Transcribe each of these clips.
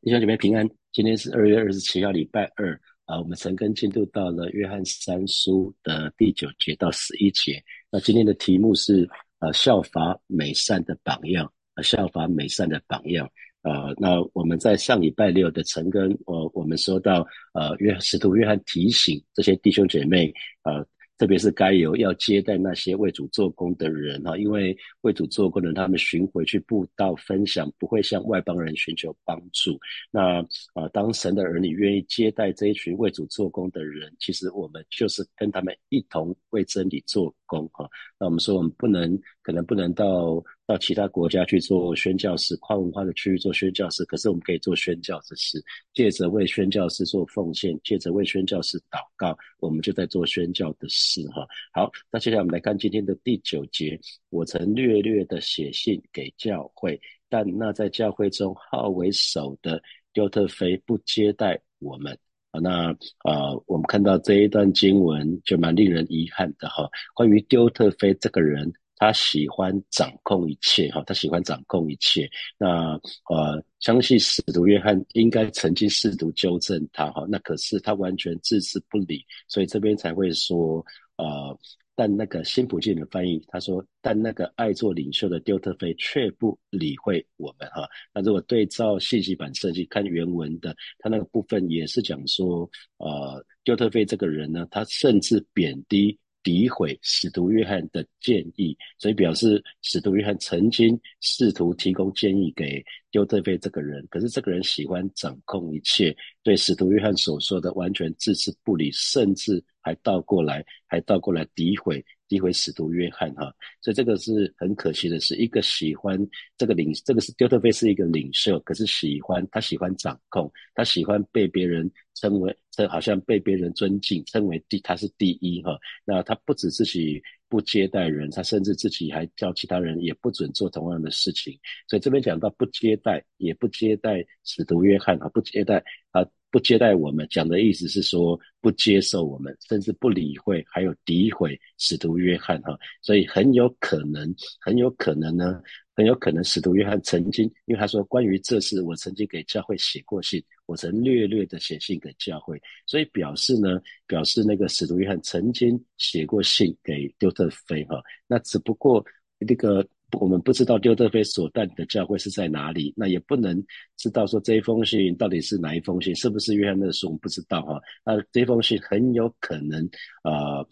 弟兄姐妹平安，今天是二月二十七号，礼拜二啊。我们陈根进度到了约翰三书的第九节到十一节。那今天的题目是呃效法美善的榜样，啊效法美善的榜样。呃，那我们在上礼拜六的陈根，我我们说到呃约使徒约翰提醒这些弟兄姐妹，呃。特别是该有要接待那些为主做工的人哈，因为为主做工的人，他们寻回去布道分享，不会向外邦人寻求帮助。那啊，当神的儿女愿意接待这一群为主做工的人，其实我们就是跟他们一同为真理做工哈。那我们说，我们不能，可能不能到。到其他国家去做宣教士，跨文化的区域做宣教士，可是我们可以做宣教之事，借着为宣教士做奉献，借着为宣教士祷告，我们就在做宣教的事哈。好，那接下来我们来看今天的第九节。我曾略略的写信给教会，但那在教会中号为首的丢特菲不接待我们那啊，我们看到这一段经文就蛮令人遗憾的哈。关于丢特菲这个人。他喜欢掌控一切，哈，他喜欢掌控一切。那呃，相信使徒约翰应该曾经试图纠正他，哈，那可是他完全置之不理，所以这边才会说，呃，但那个新普金的翻译，他说，但那个爱做领袖的丢特菲却不理会我们，哈。那如果对照信息版设计看原文的，他那个部分也是讲说，呃，丢特菲这个人呢，他甚至贬低。诋毁使徒约翰的建议，所以表示使徒约翰曾经试图提供建议给丢特菲这个人，可是这个人喜欢掌控一切，对使徒约翰所说的完全置之不理，甚至还倒过来，还倒过来诋毁。诋毁使徒约翰哈，所以这个是很可惜的，是一个喜欢这个领，这个是丢特菲是一个领袖，可是喜欢他喜欢掌控，他喜欢被别人称为，这好像被别人尊敬，称为第他是第一哈。那他不止自己不接待人，他甚至自己还叫其他人也不准做同样的事情。所以这边讲到不接待，也不接待使徒约翰啊，不接待啊。不接待我们，讲的意思是说不接受我们，甚至不理会，还有诋毁使徒约翰哈，所以很有可能，很有可能呢，很有可能使徒约翰曾经，因为他说关于这事，我曾经给教会写过信，我曾略略的写信给教会，所以表示呢，表示那个使徒约翰曾经写过信给丢特菲哈，那只不过那个。我们不知道丢特菲所带的教会是在哪里，那也不能知道说这一封信到底是哪一封信，是不是约翰的书，我们不知道哈。那这封信很有可能啊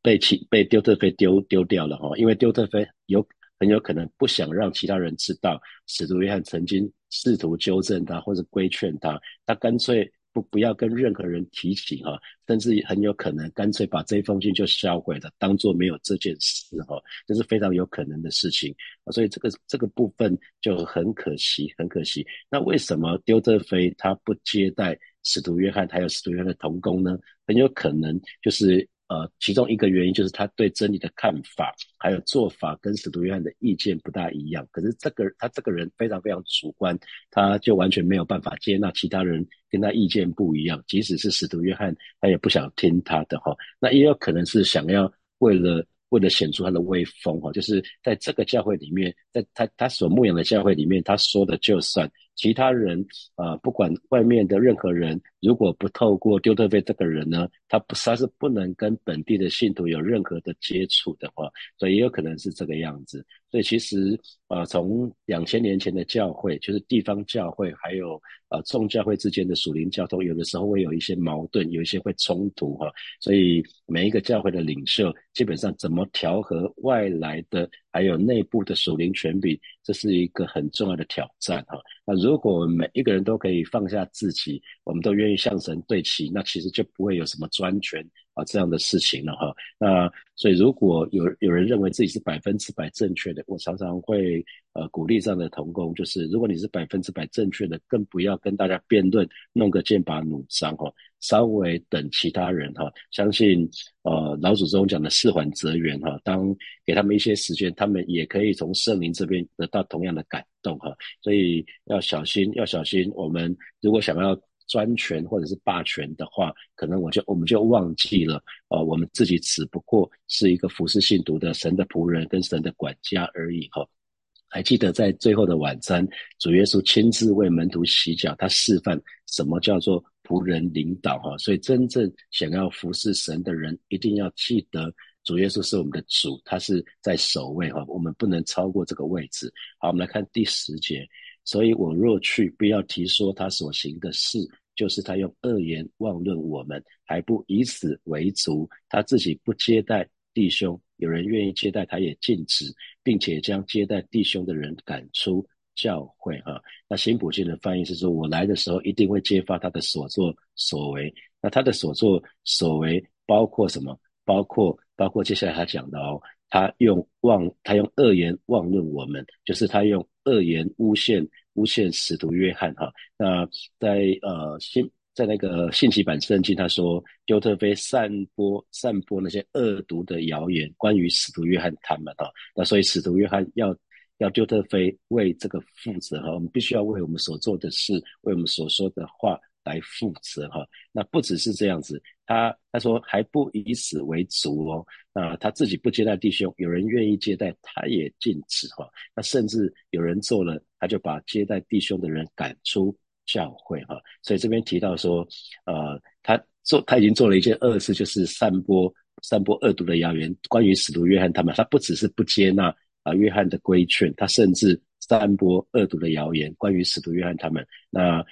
被其被丢特菲丢丢掉了哈，因为丢特菲有很有可能不想让其他人知道使徒约翰曾经试图纠正他或者规劝他，他干脆。不不要跟任何人提起哈，甚至很有可能干脆把这封信就销毁了，当做没有这件事哈，这是非常有可能的事情啊。所以这个这个部分就很可惜，很可惜。那为什么丢特菲他不接待使徒约翰还有使徒约翰的同工呢？很有可能就是。呃，其中一个原因就是他对真理的看法还有做法跟使徒约翰的意见不大一样。可是这个他这个人非常非常主观，他就完全没有办法接纳其他人跟他意见不一样，即使是使徒约翰，他也不想听他的哈。那也有可能是想要为了为了显出他的威风哈，就是在这个教会里面，在他他所牧养的教会里面，他说的就算。其他人啊，不管外面的任何人，如果不透过丢特费这个人呢，他不他是不能跟本地的信徒有任何的接触的话，所以也有可能是这个样子。所以其实啊，从两千年前的教会，就是地方教会，还有呃众教会之间的属灵交通，有的时候会有一些矛盾，有一些会冲突哈。所以每一个教会的领袖，基本上怎么调和外来的。还有内部的属灵权柄，这是一个很重要的挑战哈。那如果每一个人都可以放下自己，我们都愿意向神对齐，那其实就不会有什么专权啊这样的事情了哈。那所以如果有有人认为自己是百分之百正确的，我常常会呃鼓励这样的同工，就是如果你是百分之百正确的，更不要跟大家辩论，弄个剑拔弩张哈。稍微等其他人哈，相信呃老祖宗讲的四缓则圆哈，当给他们一些时间，他们也可以从圣灵这边得到同样的感动哈，所以要小心，要小心。我们如果想要专权或者是霸权的话，可能我就我们就忘记了，呃，我们自己只不过是一个服侍信徒的神的仆人跟神的管家而已哈。还记得在最后的晚餐，主耶稣亲自为门徒洗脚，他示范什么叫做仆人领导哈。所以真正想要服侍神的人，一定要记得主耶稣是我们的主，他是在首位哈，我们不能超过这个位置。好，我们来看第十节。所以我若去，不要提说他所行的事，就是他用恶言妄论我们，还不以此为足，他自己不接待弟兄。有人愿意接待，他也禁止，并且将接待弟兄的人赶出教会。哈，那新普信的翻译是说：“我来的时候一定会揭发他的所作所为。”那他的所作所为包括什么？包括包括接下来他讲的哦，他用妄，他用恶言妄论我们，就是他用恶言诬陷诬陷使徒约翰。哈，那在呃新。在那个信息版圣经，他说丢特菲散播散播那些恶毒的谣言，关于使徒约翰他们哈，那所以使徒约翰要要丢特菲为这个负责哈，我们必须要为我们所做的事，为我们所说的话来负责哈。那不只是这样子，他他说还不以此为足哦，啊，他自己不接待弟兄，有人愿意接待，他也禁止哈。那甚至有人做了，他就把接待弟兄的人赶出。教会哈，所以这边提到说，呃，他做他已经做了一件恶事，就是散播散播恶毒的谣言，关于使徒约翰他们，他不只是不接纳啊约翰的规劝，他甚至散播恶毒的谣言，关于使徒约翰他们那。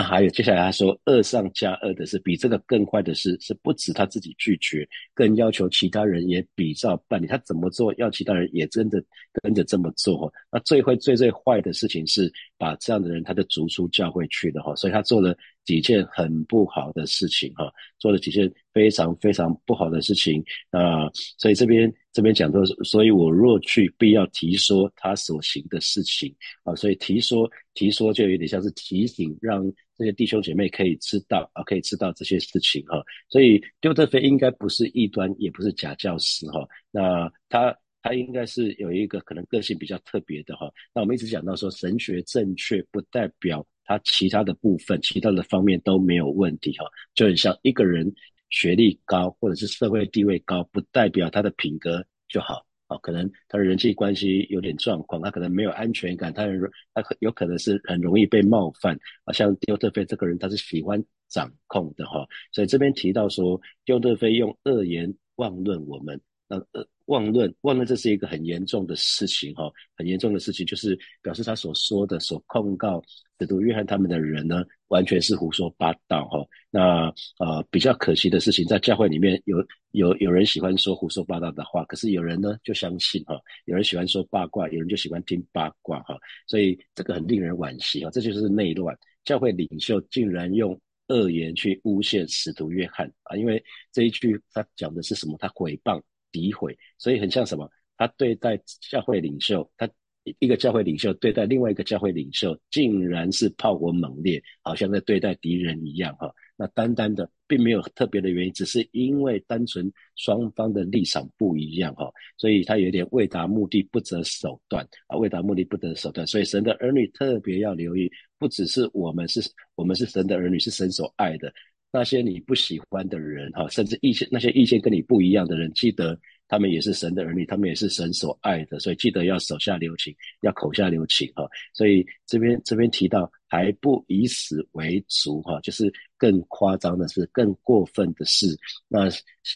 那还有接下来他说，二上加二的是比这个更坏的是，是不止他自己拒绝，更要求其他人也比照办理。他怎么做，要其他人也真的跟着这么做。那最坏、最最坏的事情是把这样的人他就逐出教会去的哈。所以他做了几件很不好的事情哈，做了几件非常非常不好的事情啊。所以这边这边讲到，所以我若去，必要提说他所行的事情啊。所以提说。提说就有点像是提醒，让这些弟兄姐妹可以知道啊，可以知道这些事情哈。所以丢特菲应该不是异端，也不是假教师哈。那他他应该是有一个可能个性比较特别的哈。那我们一直讲到说，神学正确不代表他其他的部分、其他的方面都没有问题哈。就很像一个人学历高或者是社会地位高，不代表他的品格就好。哦，可能他的人际关系有点状况，他可能没有安全感，他很他有可能是很容易被冒犯。啊，像丢特菲这个人，他是喜欢掌控的哈，所以这边提到说，丢特菲用恶言妄论我们，那呃。妄论，妄论，这是一个很严重的事情哈，很严重的事情，就是表示他所说的、所控告使徒约翰他们的人呢，完全是胡说八道哈。那呃，比较可惜的事情，在教会里面有有有人喜欢说胡说八道的话，可是有人呢就相信哈，有人喜欢说八卦，有人就喜欢听八卦哈，所以这个很令人惋惜啊，这就是内乱。教会领袖竟然用恶言去诬陷使徒约翰啊，因为这一句他讲的是什么？他毁谤。诋毁，所以很像什么？他对待教会领袖，他一个教会领袖对待另外一个教会领袖，竟然是炮火猛烈，好像在对待敌人一样哈。那单单的并没有特别的原因，只是因为单纯双方的立场不一样哈，所以他有点为达目的不择手段啊，为达目的不择手段。所以神的儿女特别要留意，不只是我们是，我们是神的儿女，是神所爱的。那些你不喜欢的人，哈，甚至意见那些意见跟你不一样的人，记得他们也是神的儿女，他们也是神所爱的，所以记得要手下留情，要口下留情，哈。所以这边这边提到还不以死为足，哈，就是更夸张的是，更过分的是，那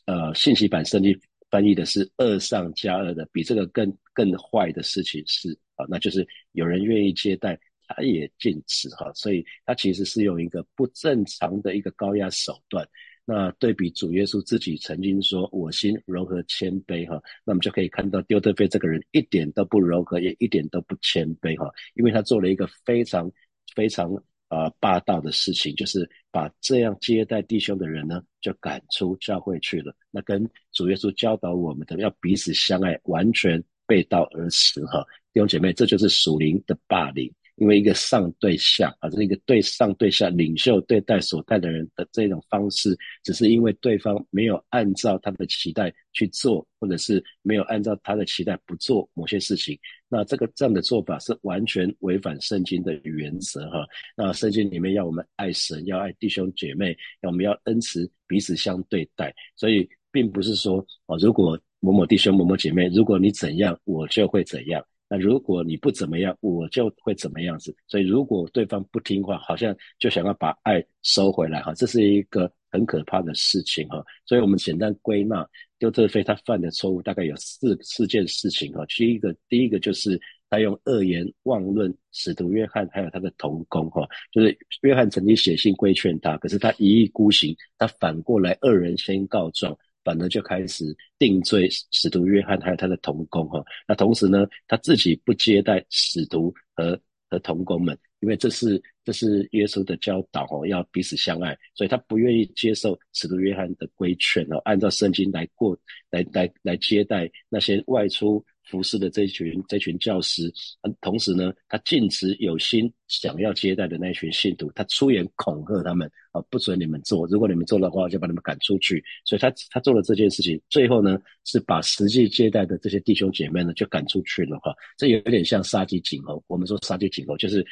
呃，信息版圣经翻译的是恶上加恶的，比这个更更坏的事情是啊，那就是有人愿意接待。他也禁止哈，所以他其实是用一个不正常的一个高压手段。那对比主耶稣自己曾经说：“我心柔和谦卑哈。”那我们就可以看到丢特菲这个人一点都不柔和，也一点都不谦卑哈，因为他做了一个非常非常啊霸道的事情，就是把这样接待弟兄的人呢，就赶出教会去了。那跟主耶稣教导我们的要彼此相爱，完全背道而驰哈。弟兄姐妹，这就是属灵的霸凌。因为一个上对下啊，这是一个对上对下领袖对待所带的人的这种方式，只是因为对方没有按照他的期待去做，或者是没有按照他的期待不做某些事情，那这个这样的做法是完全违反圣经的原则哈。那圣经里面要我们爱神，要爱弟兄姐妹，要我们要恩慈彼此相对待，所以并不是说哦，如果某某弟兄某某姐妹，如果你怎样，我就会怎样。那如果你不怎么样，我就会怎么样子。所以如果对方不听话，好像就想要把爱收回来哈，这是一个很可怕的事情哈。所以我们简单归纳，丢特菲他犯的错误大概有四四件事情哈。第一个，第一个就是他用恶言妄论使徒约翰还有他的同工哈，就是约翰曾经写信规劝他，可是他一意孤行，他反过来恶人先告状。反而就开始定罪使徒约翰还有他的同工哈，那同时呢，他自己不接待使徒和和同工们，因为这是这是耶稣的教导哦，要彼此相爱，所以他不愿意接受使徒约翰的规劝哦，按照圣经来过来来来接待那些外出。服侍的这群这群教师，同时呢，他禁止有心想要接待的那群信徒，他出言恐吓他们啊，不准你们做，如果你们做的话，就把你们赶出去。所以他他做了这件事情，最后呢，是把实际接待的这些弟兄姐妹呢，就赶出去了哈。这有点像杀鸡儆猴。我们说杀鸡儆猴，就是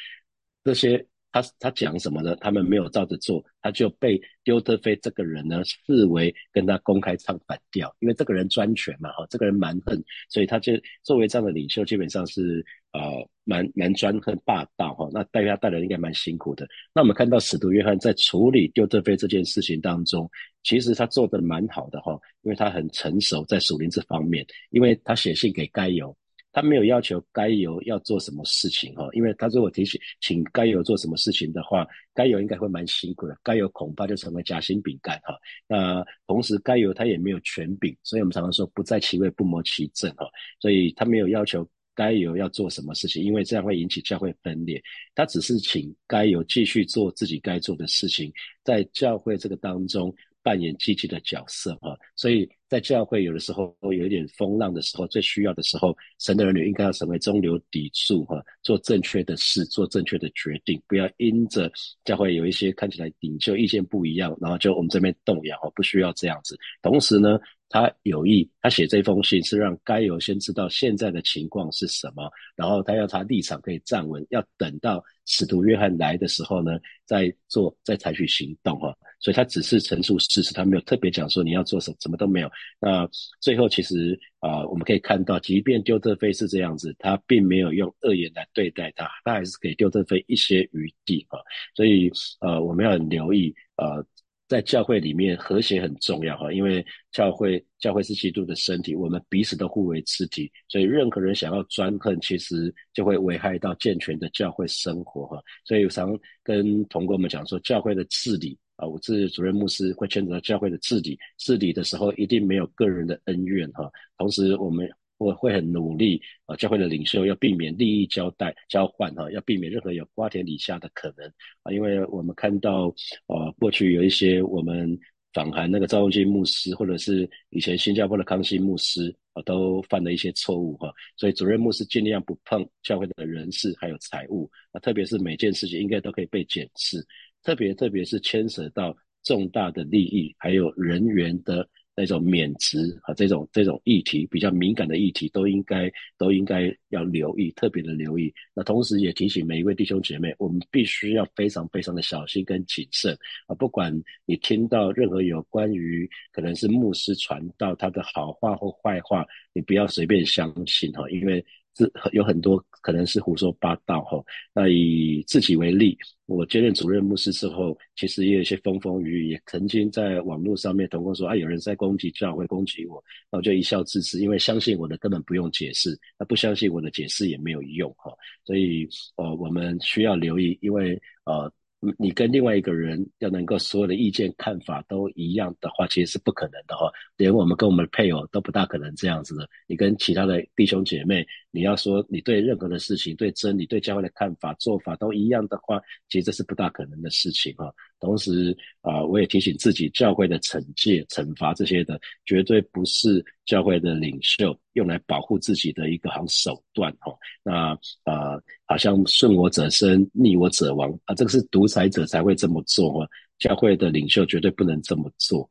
这些。他他讲什么呢？他们没有照着做，他就被丢特菲这个人呢视为跟他公开唱反调，因为这个人专权嘛，哈，这个人蛮横，所以他就作为这样的领袖，基本上是呃蛮蛮专横霸道哈。那带他带人应该蛮辛苦的。那我们看到使徒约翰在处理丢特菲这件事情当中，其实他做的蛮好的哈，因为他很成熟在属灵这方面，因为他写信给该有。他没有要求该由要做什么事情哈，因为他如果提醒请该由做什么事情的话，该由应该会蛮辛苦的，该由恐怕就成为夹心饼干哈。那同时该由他也没有权柄，所以我们常常说不在其位不谋其政哈，所以他没有要求该由要做什么事情，因为这样会引起教会分裂。他只是请该由继续做自己该做的事情，在教会这个当中。扮演积极的角色哈，所以在教会有的时候有一点风浪的时候，最需要的时候，神的儿女应该要成为中流砥柱哈，做正确的事，做正确的决定，不要因着教会有一些看起来领袖意见不一样，然后就我们这边动摇，不需要这样子。同时呢，他有意，他写这封信是让该有先知道现在的情况是什么，然后他要他立场可以站稳，要等到使徒约翰来的时候呢，再做再采取行动哈。所以他只是陈述事实，他没有特别讲说你要做什么，什么都没有。那最后其实啊，我们可以看到，即便丢特飞是这样子，他并没有用恶言来对待他，他还是给丢特飞一些余地啊。所以呃，我们要很留意呃，在教会里面和谐很重要哈，因为教会教会是基督的身体，我们彼此都互为肢体，所以任何人想要专横，其实就会危害到健全的教会生活哈。所以我常跟同工们讲说，教会的治理。啊，我是主任牧师，会牵扯到教会的治理。治理的时候，一定没有个人的恩怨哈。同时，我们我会很努力啊，教会的领袖要避免利益交代交换哈，要避免任何有瓜田李下的可能啊。因为我们看到啊，过去有一些我们访谈那个赵文金牧师，或者是以前新加坡的康熙牧师啊，都犯了一些错误哈。所以，主任牧师尽量不碰教会的人事还有财务啊，特别是每件事情应该都可以被检视。特别特别是牵涉到重大的利益，还有人员的那种免职和，这种这种议题比较敏感的议题，都应该都应该要留意，特别的留意。那同时也提醒每一位弟兄姐妹，我们必须要非常非常的小心跟谨慎啊！不管你听到任何有关于可能是牧师传道他的好话或坏话，你不要随便相信哈，因为。是有很多可能是胡说八道哈。那以自己为例，我接任主任牧师之后，其实也有一些风风雨雨，也曾经在网络上面同工说啊，有人在攻击教会，攻击我，那我就一笑置之，因为相信我的根本不用解释，那不相信我的解释也没有用哈。所以呃，我们需要留意，因为呃。你跟另外一个人要能够所有的意见看法都一样的话，其实是不可能的哈。连我们跟我们的配偶都不大可能这样子的。你跟其他的弟兄姐妹，你要说你对任何的事情、对真理、对教会的看法、做法都一样的话，其实这是不大可能的事情哈。同时啊，我也提醒自己，教会的惩戒、惩罚这些的，绝对不是教会的领袖用来保护自己的一个好手段哈。那啊，好像顺我者生，逆我者亡啊，这个是独裁者才会这么做哈。教会的领袖绝对不能这么做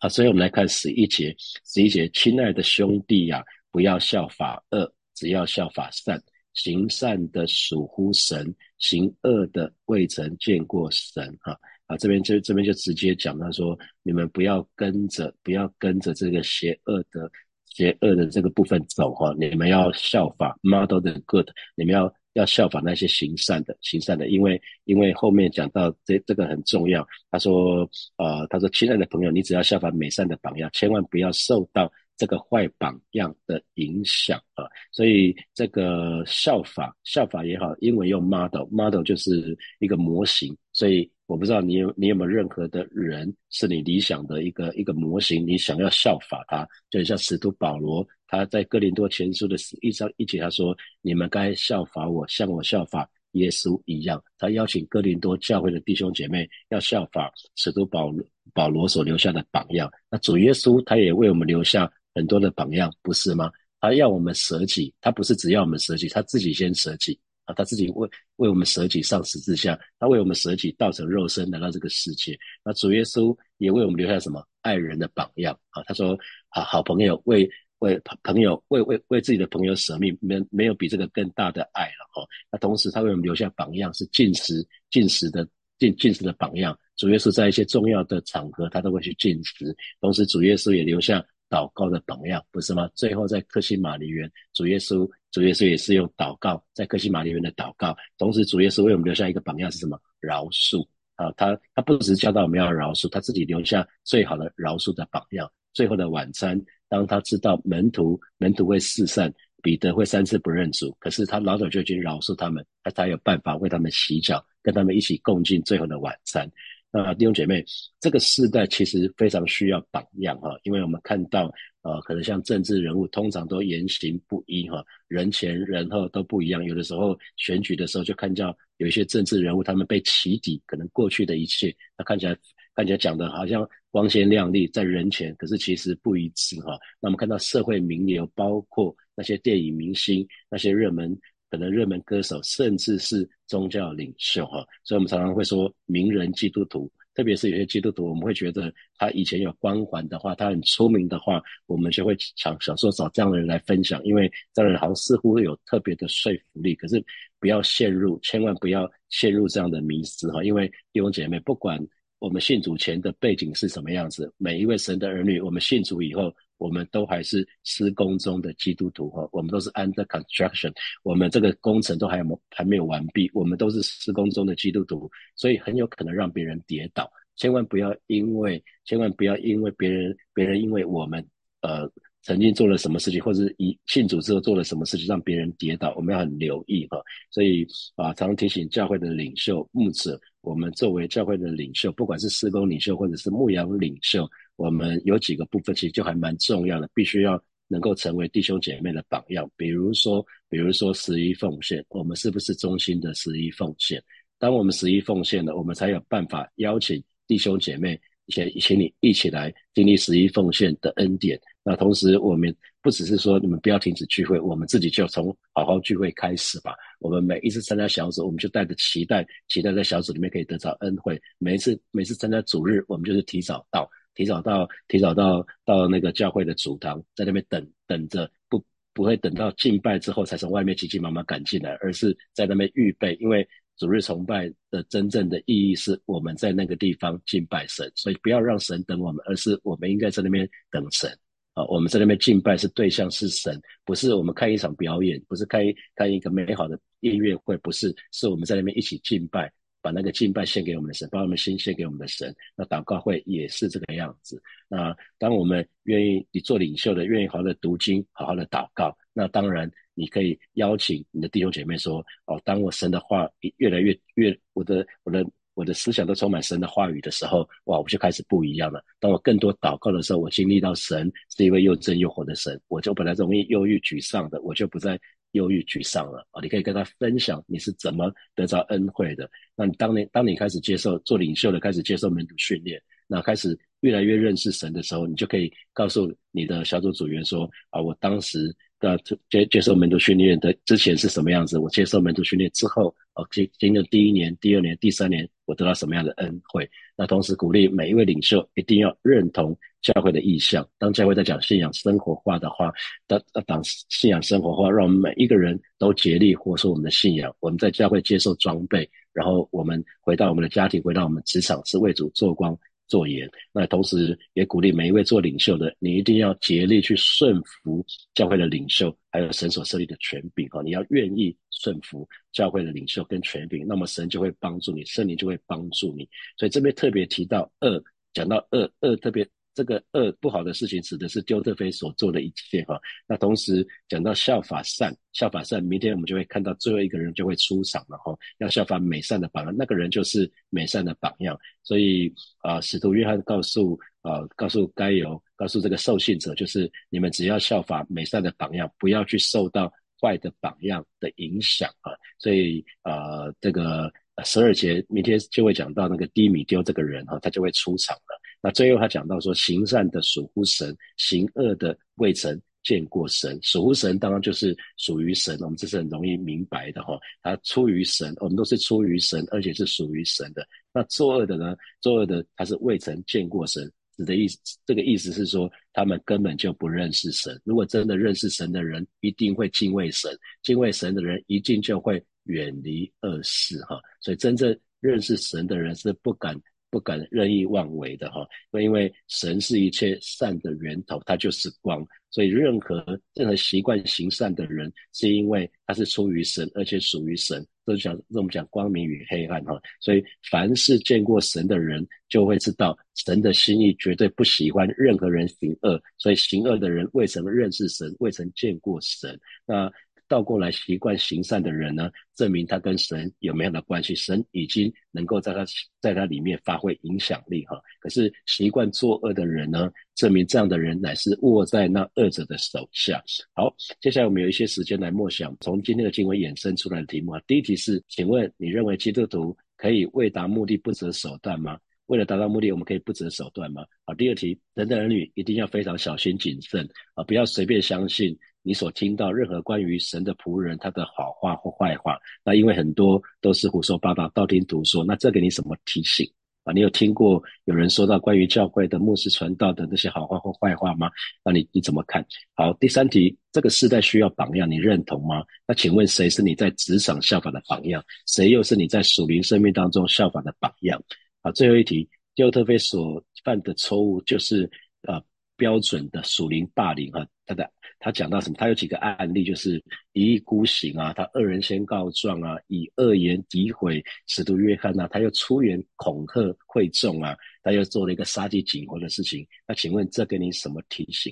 啊。所以我们来看十一节，十一节，亲爱的兄弟呀，不要效法恶，只要效法善。行善的属乎神，行恶的未曾见过神。哈啊，这边就这边就直接讲他说，你们不要跟着，不要跟着这个邪恶的邪恶的这个部分走哈，你们要效法 model good，你们要要效法那些行善的行善的，因为因为后面讲到这这个很重要，他说呃他说亲爱的朋友，你只要效法美善的榜样，千万不要受到。这个坏榜样的影响啊，所以这个效法效法也好，英文用 model，model 就是一个模型。所以我不知道你有你有没有任何的人是你理想的一个一个模型，你想要效法他，就像使徒保罗他在哥林多前书的一章一节他说：“你们该效法我，像我效法耶稣一样。”他邀请哥林多教会的弟兄姐妹要效法使徒保罗保罗所留下的榜样。那主耶稣他也为我们留下。很多的榜样不是吗？他要我们舍己，他不是只要我们舍己，他自己先舍己啊，他自己为为我们舍己上十字架，他为我们舍己道成肉身来到这个世界。那主耶稣也为我们留下什么爱人的榜样啊？他说啊，好朋友为为朋友为为为自己的朋友舍命，没没有比这个更大的爱了哈。那同时他为我们留下榜样，是进食进食的进进食的榜样。主耶稣在一些重要的场合，他都会去进食，同时主耶稣也留下。祷告的榜样不是吗？最后在克西玛里园，主耶稣，主耶稣也是用祷告在克西玛里园的祷告。同时，主耶稣为我们留下一个榜样是什么？饶恕啊！他他不只教导我们要饶恕，他自己留下最好的饶恕的榜样。最后的晚餐，当他知道门徒门徒会四散，彼得会三次不认主，可是他老早就已经饶恕他们，他才有办法为他们洗脚，跟他们一起共进最后的晚餐。那弟兄姐妹，这个时代其实非常需要榜样哈，因为我们看到，呃，可能像政治人物通常都言行不一哈，人前人后都不一样。有的时候选举的时候就看到有一些政治人物，他们被起底，可能过去的一切，他看起来看起来讲的好像光鲜亮丽，在人前，可是其实不一致哈。那我们看到社会名流，包括那些电影明星，那些热门。可能热门歌手，甚至是宗教领袖，哈，所以我们常常会说名人基督徒，特别是有些基督徒，我们会觉得他以前有光环的话，他很出名的话，我们就会想想说找这样的人来分享，因为这样的人好像似乎会有特别的说服力。可是不要陷入，千万不要陷入这样的迷思，哈，因为弟兄姐妹，不管我们信主前的背景是什么样子，每一位神的儿女，我们信主以后。我们都还是施工中的基督徒哈，我们都是 under construction，我们这个工程都还有还没有完毕，我们都是施工中的基督徒，所以很有可能让别人跌倒，千万不要因为千万不要因为别人别人因为我们呃曾经做了什么事情，或者是一信主之后做了什么事情让别人跌倒，我们要很留意哈，所以啊常提醒教会的领袖牧者，我们作为教会的领袖，不管是施工领袖或者是牧羊领袖。我们有几个部分其实就还蛮重要的，必须要能够成为弟兄姐妹的榜样。比如说，比如说十一奉献，我们是不是忠心的十一奉献？当我们十一奉献了，我们才有办法邀请弟兄姐妹一起，请你一起来经历十一奉献的恩典。那同时，我们不只是说你们不要停止聚会，我们自己就从好好聚会开始吧。我们每一次参加小组，我们就带着期待，期待在小组里面可以得到恩惠。每一次，每次参加主日，我们就是提早到。提早到，提早到到那个教会的主堂，在那边等等着，不不会等到敬拜之后才从外面急急忙忙赶进来，而是在那边预备。因为主日崇拜的真正的意义是我们在那个地方敬拜神，所以不要让神等我们，而是我们应该在那边等神啊。我们在那边敬拜是对象是神，不是我们看一场表演，不是看一看一个美好的音乐会，不是，是我们在那边一起敬拜。把那个敬拜献给我们的神，把我们心献给我们的神。那祷告会也是这个样子。那当我们愿意你做领袖的，愿意好好的读经，好好的祷告，那当然你可以邀请你的弟兄姐妹说：哦，当我神的话越来越越，我的我的我的思想都充满神的话语的时候，哇，我就开始不一样了。当我更多祷告的时候，我经历到神是一位又真又活的神，我就本来容易忧郁沮丧的，我就不再。忧郁沮丧了啊！你可以跟他分享你是怎么得着恩惠的。那你当你当你开始接受做领袖的，开始接受门徒训练，那开始越来越认识神的时候，你就可以告诉你的小组组员说：啊，我当时的接接受门徒训练的之前是什么样子？我接受门徒训练之后，哦，经经历第一年、第二年、第三年，我得到什么样的恩惠？那同时鼓励每一位领袖一定要认同。教会的意向，当教会在讲信仰生活化的话，当当信仰生活化，让我们每一个人都竭力活出我们的信仰。我们在教会接受装备，然后我们回到我们的家庭，回到我们职场，是为主做光，做盐。那同时也鼓励每一位做领袖的，你一定要竭力去顺服教会的领袖，还有神所设立的权柄哈。你要愿意顺服教会的领袖跟权柄，那么神就会帮助你，圣灵就会帮助你。所以这边特别提到二，讲到二二特别。这个恶不好的事情指的是丢特菲所做的一切哈。那同时讲到效法善，效法善，明天我们就会看到最后一个人就会出场了哈。要效法美善的榜样，那个人就是美善的榜样。所以啊，使徒约翰告诉啊，告诉该由，告诉这个受信者，就是你们只要效法美善的榜样，不要去受到坏的榜样的影响啊。所以啊，这个十二节明天就会讲到那个低米丢这个人哈，他就会出场了。那最后他讲到说，行善的属乎神，行恶的未曾见过神。属乎神当然就是属于神，我们这是很容易明白的哈。他出于神，我们都是出于神，而且是属于神的。那作恶的呢？作恶的他是未曾见过神，指的意思，这个意思是说，他们根本就不认识神。如果真的认识神的人，一定会敬畏神；敬畏神的人，一定就会远离恶事哈。所以真正认识神的人是不敢。不敢任意妄为的哈，那因为神是一切善的源头，它就是光，所以任何任何习惯行善的人，是因为他是出于神，而且属于神，都讲我们讲光明与黑暗哈，所以凡是见过神的人，就会知道神的心意绝对不喜欢任何人行恶，所以行恶的人未曾认识神，未曾见过神，那。倒过来习惯行善的人呢，证明他跟神有没有的关系？神已经能够在他在他里面发挥影响力哈。可是习惯作恶的人呢，证明这样的人乃是握在那恶者的手下。好，接下来我们有一些时间来默想从今天的经文衍生出来的题目啊。第一题是，请问你认为基督徒可以为达目的不择手段吗？为了达到目的，我们可以不择手段吗？好，第二题，人的儿女一定要非常小心谨慎啊，不要随便相信。你所听到任何关于神的仆人他的好话或坏话，那因为很多都是胡说八道、道听途说，那这给你什么提醒啊？你有听过有人说到关于教会的牧师传道的那些好话或坏话吗？那你你怎么看？好，第三题，这个时代需要榜样，你认同吗？那请问谁是你在职场效法的榜样？谁又是你在属灵生命当中效法的榜样？好，最后一题，丢特菲所犯的错误就是呃标准的属灵霸凌哈，他的。他讲到什么？他有几个案例，就是一意孤行啊，他恶人先告状啊，以恶言诋毁使徒约翰啊，他又出言恐吓会众啊，他又做了一个杀鸡儆猴的事情。那请问这给你什么提醒？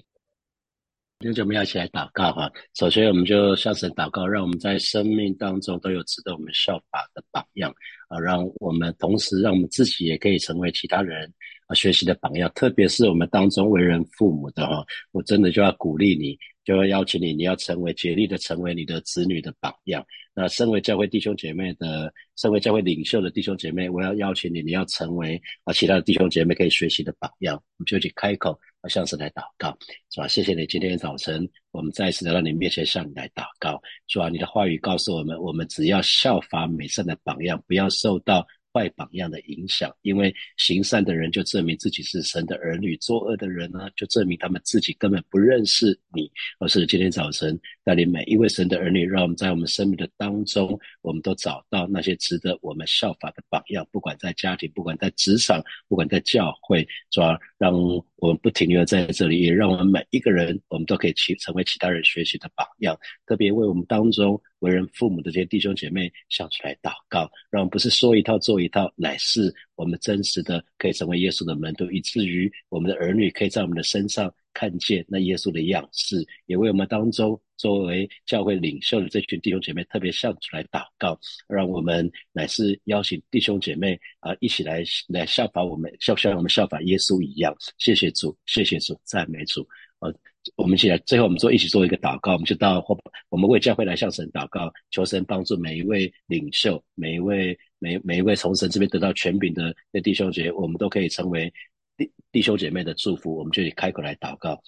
弟兄们要一起来祷告哈。首先，我们就向神祷告，让我们在生命当中都有值得我们效法的榜样啊，让我们同时让我们自己也可以成为其他人啊学习的榜样。特别是我们当中为人父母的哈，我真的就要鼓励你。就要邀请你，你要成为竭力的成为你的子女的榜样。那身为教会弟兄姐妹的，身为教会领袖的弟兄姐妹，我要邀请你，你要成为啊其他的弟兄姐妹可以学习的榜样。我们就去开口，啊，向神来祷告，是吧？谢谢你，今天早晨我们再一次来到你面前向你来祷告，是吧？你的话语告诉我们，我们只要效法美善的榜样，不要受到。坏榜样的影响，因为行善的人就证明自己是神的儿女，作恶的人呢，就证明他们自己根本不认识你。而是今天早晨带领每一位神的儿女，让我们在我们生命的当中，我们都找到那些值得我们效法的榜样，不管在家庭，不管在职场，不管在教会，抓让我们不停留在这里，也让我们每一个人，我们都可以去成为其他人学习的榜样，特别为我们当中。为人父母的这些弟兄姐妹，向出来祷告，让我们不是说一套做一套，乃是我们真实的可以成为耶稣的门徒，以至于我们的儿女可以在我们的身上看见那耶稣的样式。也为我们当中作为教会领袖的这群弟兄姐妹，特别向出来祷告，让我们乃是邀请弟兄姐妹啊，一起来来效法我们，像像我们效法耶稣一样。谢谢主，谢谢主，赞美主。呃，我们起来，最后我们做一起做一个祷告，我们就到或我们为教会来向神祷告，求神帮助每一位领袖，每一位每每一位从神这边得到权柄的那弟兄姐，我们都可以成为弟弟兄姐妹的祝福，我们就以开口来祷告。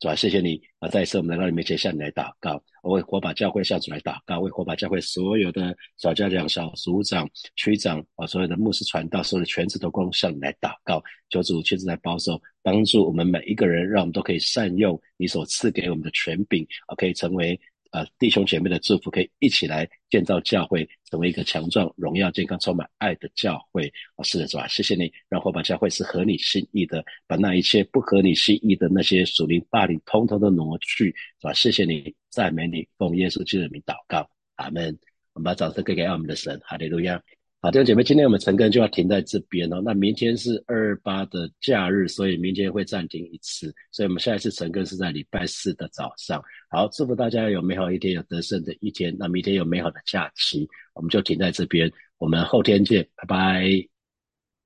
主啊，谢谢你啊！再一次，我们来到你面前向你来祷告，我为火把教会向主来祷告，为火把教会所有的小家长、小组长、区长啊，所有的牧师传道，所有的全职都光向你来祷告，求主亲自来保守、帮助我们每一个人，让我们都可以善用你所赐给我们的权柄，啊，可以成为呃弟兄姐妹的祝福，可以一起来建造教会，成为一个强壮、荣耀、健康、充满爱的教会。啊，是的，是吧？谢谢你，让火把教会是合你心意的，把那一切不合你心意的那些属灵霸凌，通通都挪去，是吧？谢谢你，赞美你，奉耶稣基督的名祷告，阿门。我们把掌声给给我们的神，哈利路亚。好，弟兄姐妹，今天我们晨更就要停在这边哦。那明天是二二八的假日，所以明天会暂停一次。所以我们下一次晨更是在礼拜四的早上。好，祝福大家有美好一天，有得胜的一天。那明天有美好的假期，我们就停在这边。我们后天见，拜拜。